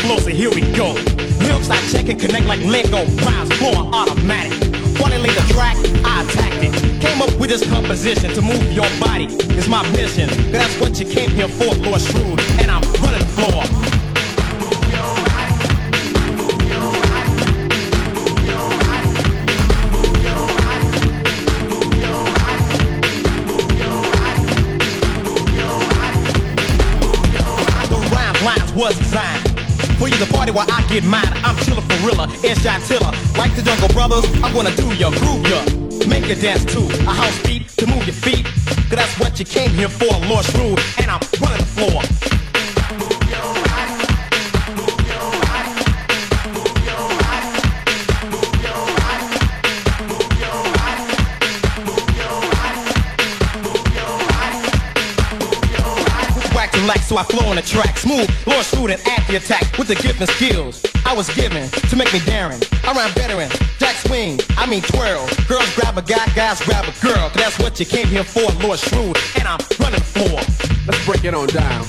explosive, here we go. Lyrics I check and connect like Lego, rhymes flowing automatic. Laid the track, I attacked it. Came up with this composition to move your body. It's my mission, that's what you came here for, Lord Shrewd. And I'm running the floor. For you to party while I get mine. I'm chillin' for real, it's Tiller. Like the Jungle Brothers, I'm gonna do your groove ya. Make you dance to a house beat to move your feet. Cause that's what you came here for, Lord Shrewd. And I'm running the floor. So I flow on the track. Smooth, Lord Shrewd and at the attack with the gift and skills I was given to make me daring. I rhyme veteran, jack swing, I mean twirl. Girls grab a guy, guys grab a girl. 'Cause that's what you came here for, Lord Shrewd. And I'm running for. Let's break it on down.